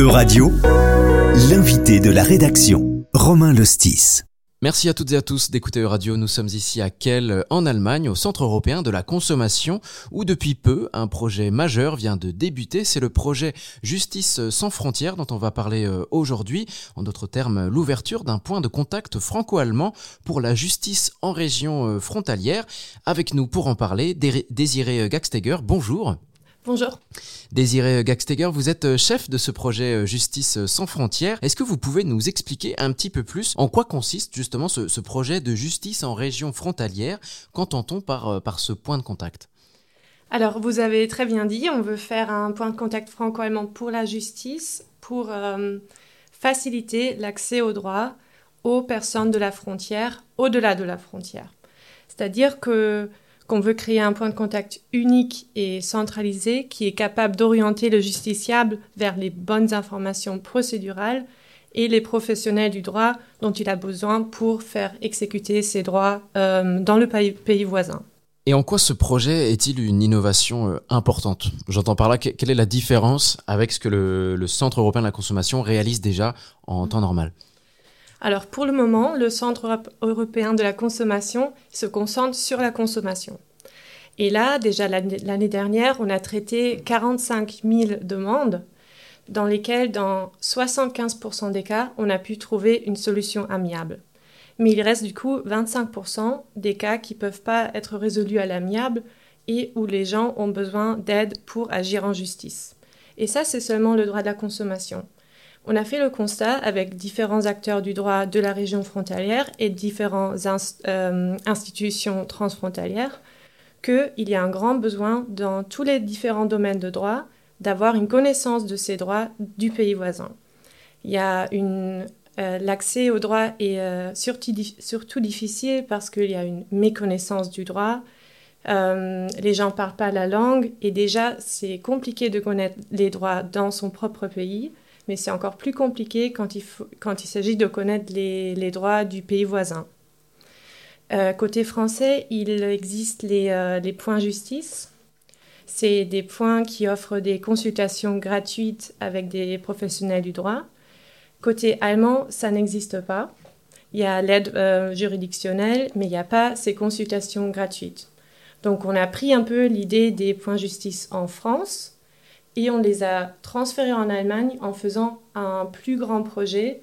Euradio, l'invité de la rédaction, Romain Lostis. Merci à toutes et à tous d'écouter Radio. Nous sommes ici à Kiel, en Allemagne, au Centre européen de la consommation, où depuis peu, un projet majeur vient de débuter. C'est le projet Justice sans frontières dont on va parler euh, aujourd'hui. En d'autres termes, l'ouverture d'un point de contact franco-allemand pour la justice en région euh, frontalière. Avec nous pour en parler, Désiré Gaxteger. Bonjour. Bonjour. Désiré Gaxteger, vous êtes euh, chef de ce projet euh, Justice sans frontières. Est-ce que vous pouvez nous expliquer un petit peu plus en quoi consiste justement ce, projet de justice en région frontalière? Qu'entend-on par, euh, par ce point de contact? Alors, vous avez très bien dit, on veut faire un point de contact franco-allemand pour la justice, pour faciliter l'accès aux droits aux personnes de la frontière, au-delà de la frontière. C'est-à-dire que qu'on veut créer un point de contact unique et centralisé qui est capable d'orienter le justiciable vers les bonnes informations procédurales et les professionnels du droit dont il a besoin pour faire exécuter ses droits euh, dans le pays, voisin. Et en quoi ce projet est-il une innovation euh, importante? J'entends par là, quelle est la différence avec ce que le Centre européen de la consommation réalise déjà en temps normal? Alors pour le moment, le Centre européen de la consommation se concentre sur la consommation. Et là, déjà l'année dernière, on a traité 45 000 demandes dans lesquelles, dans 75% des cas, on a pu trouver une solution amiable. Mais il reste du coup 25% des cas qui ne peuvent pas être résolus à l'amiable et où les gens ont besoin d'aide pour agir en justice. Et ça, c'est seulement le droit de la consommation. On a fait le constat avec différents acteurs du droit de la région frontalière et différentes euh, institutions transfrontalières qu'il y a un grand besoin dans tous les différents domaines de droit d'avoir une connaissance de ces droits du pays voisin. Il y a euh, l'accès au droit est euh, surtout, difficile parce qu'il y a une méconnaissance du droit. les gens ne parlent pas la langue et déjà c'est compliqué de connaître les droits dans son propre pays mais c'est encore plus compliqué quand il s'agit de connaître les, droits du pays voisin. Euh, côté français, il existe les, euh, les points justice. C'est des points qui offrent des consultations gratuites avec des professionnels du droit. Côté allemand, ça n'existe pas. Il y a l'aide euh, juridictionnelle, mais il n'y a pas ces consultations gratuites. Donc on a pris un peu l'idée des points justice en France et on les a transférés en Allemagne en faisant un plus grand projet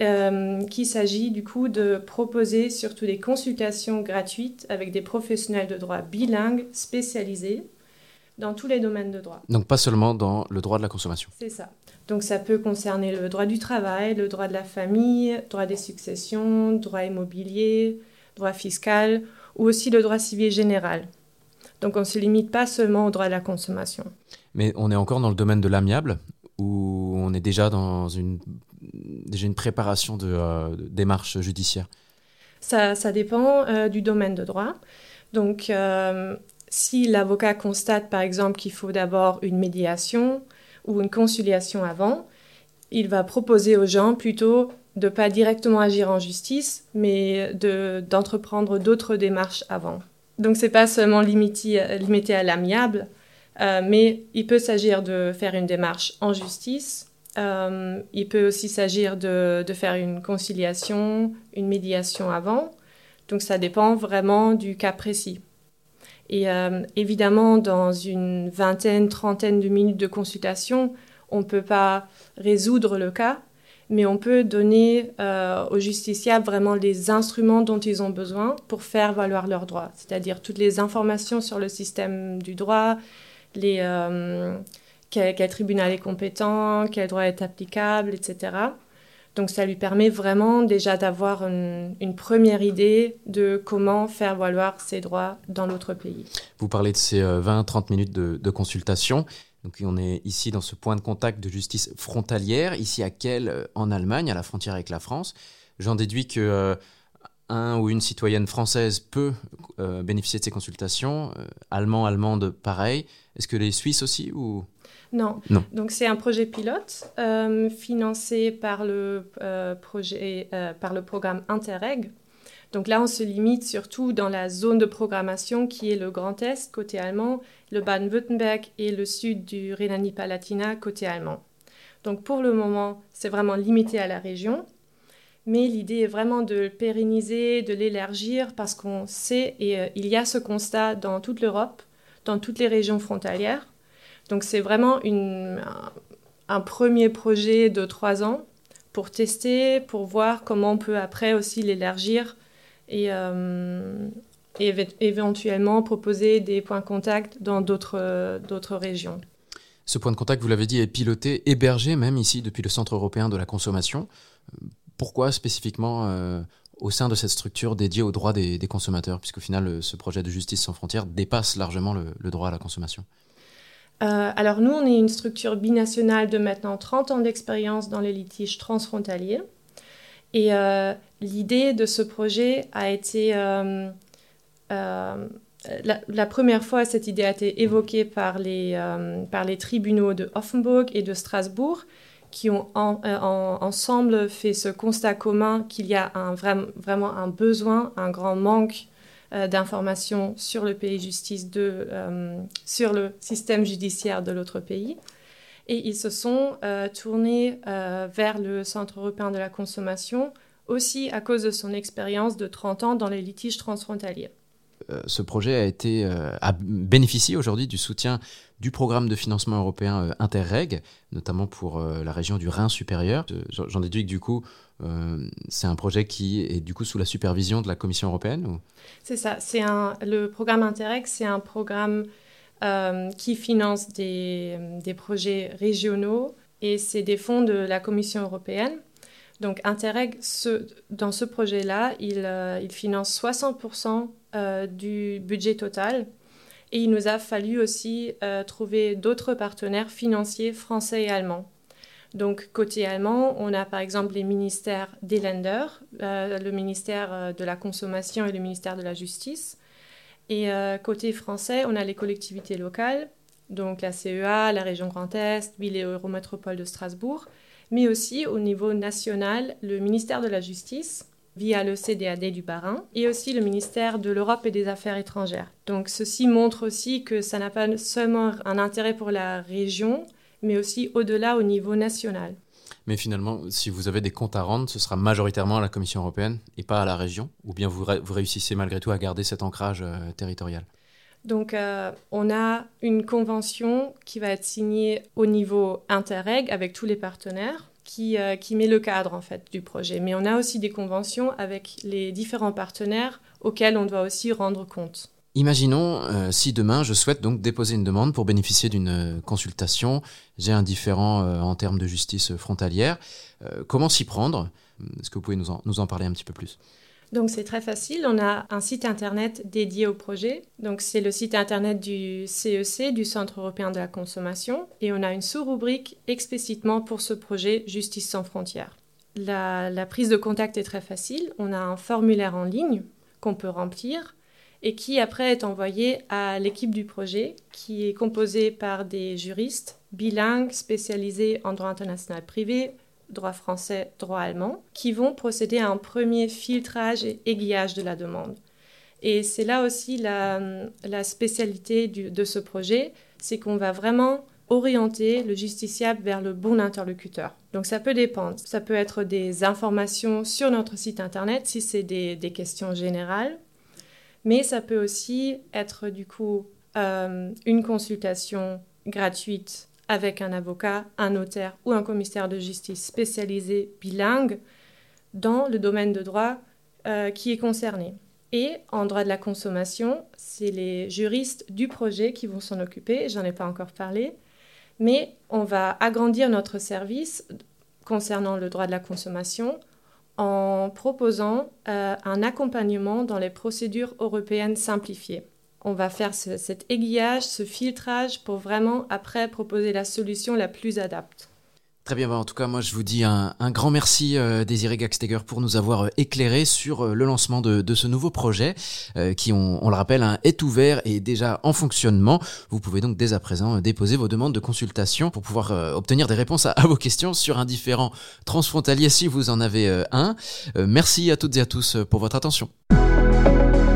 euh, qui s'agit du coup de proposer surtout des consultations gratuites avec des professionnels de droit bilingues spécialisés dans tous les domaines de droit. Donc pas seulement dans le droit de la consommation. C'est ça. Donc ça peut concerner le droit du travail, le droit de la famille, droit des successions, droit immobilier, droit fiscal ou aussi le droit civil général. Donc on ne se limite pas seulement au droit de la consommation. Mais on est encore dans le domaine de l'amiable, où on est déjà dans une, déjà une préparation de, euh, démarche judiciaire ça, dépend euh, du domaine de droit. Donc, euh, si l'avocat constate par exemple qu'il faut d'abord une médiation ou une conciliation avant, il va proposer aux gens plutôt de pas directement agir en justice, mais d'entreprendre d'autres démarches avant. Donc, ce n'est pas seulement limité, limité à l'amiable, euh, mais il peut s'agir de faire une démarche en justice. Euh, il peut aussi s'agir de, faire une conciliation, une médiation avant. Donc ça dépend vraiment du cas précis. Et euh, évidemment, dans une vingtaine, trentaine de minutes de consultation, on ne peut pas résoudre le cas, mais on peut donner aux justiciables vraiment les instruments dont ils ont besoin pour faire valoir leurs droits, c'est-à-dire toutes les informations sur le système du droit, les, euh, quel, tribunal est compétent, quel droit est applicable, etc. Donc ça lui permet vraiment déjà d'avoir une, première idée de comment faire valoir ses droits dans l'autre pays. Vous parlez de ces 20-30 euh, minutes de, consultation. Donc on est ici dans ce point de contact de justice frontalière, ici à Kiel, euh, en Allemagne, à la frontière avec la France. J'en déduis que un ou une citoyenne française peut bénéficier de ces consultations, allemand, allemande, pareil. Est-ce que les Suisses aussi ou? Non. Donc c'est un projet pilote euh, financé par le euh, projet, euh, par le programme Interreg. Donc là, on se limite surtout dans la zone de programmation qui est le Grand Est côté allemand, le Baden-Württemberg et le sud du Rhénanie-Palatinat côté allemand. Donc pour le moment, c'est vraiment limité à la région. Mais l'idée est vraiment de le pérenniser, de l'élargir, parce qu'on sait, et euh, il y a ce constat dans toute l'Europe, dans toutes les régions frontalières. Donc c'est vraiment un, premier projet de trois ans pour tester, pour voir comment on peut après aussi l'élargir et, euh, éventuellement proposer des points de contact dans d'autres régions. Ce point de contact, vous l'avez dit, est piloté, hébergé même ici depuis le Centre européen de la consommation. Pourquoi spécifiquement euh, au sein de cette structure dédiée aux droits des, consommateurs, puisqu'au final, ce projet de justice sans frontières dépasse largement le, droit à la consommation? Euh, alors nous, on est une structure binationale de maintenant 30 ans d'expérience dans les litiges transfrontaliers. Et euh, l'idée de ce projet a été la, première fois, cette idée a été évoquée par les, euh, par les tribunaux de Offenburg et de Strasbourg, qui ont euh, ensemble fait ce constat commun qu'il y a vraiment un besoin, un grand manque euh, d'informations sur le pays justice, de, sur le système judiciaire de l'autre pays. Et ils se sont tournés vers le Centre européen de la consommation, aussi à cause de son expérience de 30 ans dans les litiges transfrontaliers. Euh, ce projet a été euh, a bénéficié aujourd'hui du soutien du programme de financement européen euh, Interreg, notamment pour la région du Rhin supérieur. J'en déduis que du coup, c'est un projet qui est du coup sous la supervision de la Commission européenne C'est ça. C'est un, le programme Interreg, c'est un programme qui finance des, des, projets régionaux et c'est des fonds de la Commission européenne. Donc Interreg, dans ce projet-là, il, il finance 60% euh, du budget total. Et il nous a fallu aussi euh, trouver d'autres partenaires financiers français et allemands. Donc côté allemand, on a par exemple les ministères des Länder, euh, le ministère de la Consommation et le ministère de la Justice. Et côté français, on a les collectivités locales, donc la CEA, la région Grand Est, Ville et Eurométropole de Strasbourg, mais aussi au niveau national, le ministère de la Justice, via le CDAD du Bas-Rhin et aussi le ministère de l'Europe et des Affaires étrangères. Donc ceci montre aussi que ça n'a pas seulement un intérêt pour la région, mais aussi au-delà au niveau national. Mais finalement, si vous avez des comptes à rendre, ce sera majoritairement à la Commission européenne et pas à la région Ou bien vous, réussissez malgré tout à garder cet ancrage euh, territorial donc, euh, on a une convention qui va être signée au niveau interreg avec tous les partenaires. Euh, qui, met le cadre en fait du projet. Mais on a aussi des conventions avec les différents partenaires auxquels on doit aussi rendre compte. Imaginons euh, si demain je souhaite donc déposer une demande pour bénéficier d'une euh, consultation, j'ai un différent en termes de justice frontalière. comment s'y prendre? Est-ce que vous pouvez nous en parler un petit peu plus? Donc c'est très facile, on a un site internet dédié au projet. Donc c'est le site internet du CEC, e du Centre européen de la consommation, et on a une sous-rubrique explicitement pour ce projet Justice sans frontières. La, la, prise de contact est très facile, on a un formulaire en ligne qu'on peut remplir et qui après est envoyé à l'équipe du projet qui est composée par des juristes bilingues spécialisés en droit international privé, droit français, droit allemand, qui vont procéder à un premier filtrage et aiguillage de la demande. Et c'est là aussi la, spécialité de ce projet, c'est qu'on va vraiment orienter le justiciable vers le bon interlocuteur. Donc ça peut dépendre. Ça peut être des informations sur notre site internet si c'est des, questions générales, mais ça peut aussi être du coup euh, une consultation gratuite avec un avocat, un notaire ou un commissaire de justice spécialisé bilingue dans le domaine de droit euh, qui est concerné. Et en droit de la consommation, c'est les juristes du projet qui vont s'en occuper, j'en ai pas encore parlé, mais on va agrandir notre service concernant le droit de la consommation en proposant euh, un accompagnement dans les procédures européennes simplifiées on va faire cet aiguillage, ce filtrage pour vraiment après proposer la solution la plus adapte. Très bien, bah, en tout cas, moi je vous dis un, grand merci euh, Désiré Gaxteger pour nous avoir euh, éclairé sur euh, le lancement de, ce nouveau projet qui, on, le rappelle, hein, est ouvert et déjà en fonctionnement. Vous pouvez donc dès à présent déposer vos demandes de consultation pour pouvoir obtenir des réponses à, vos questions sur un différent transfrontalier si vous en avez un. merci à toutes et à tous pour votre attention.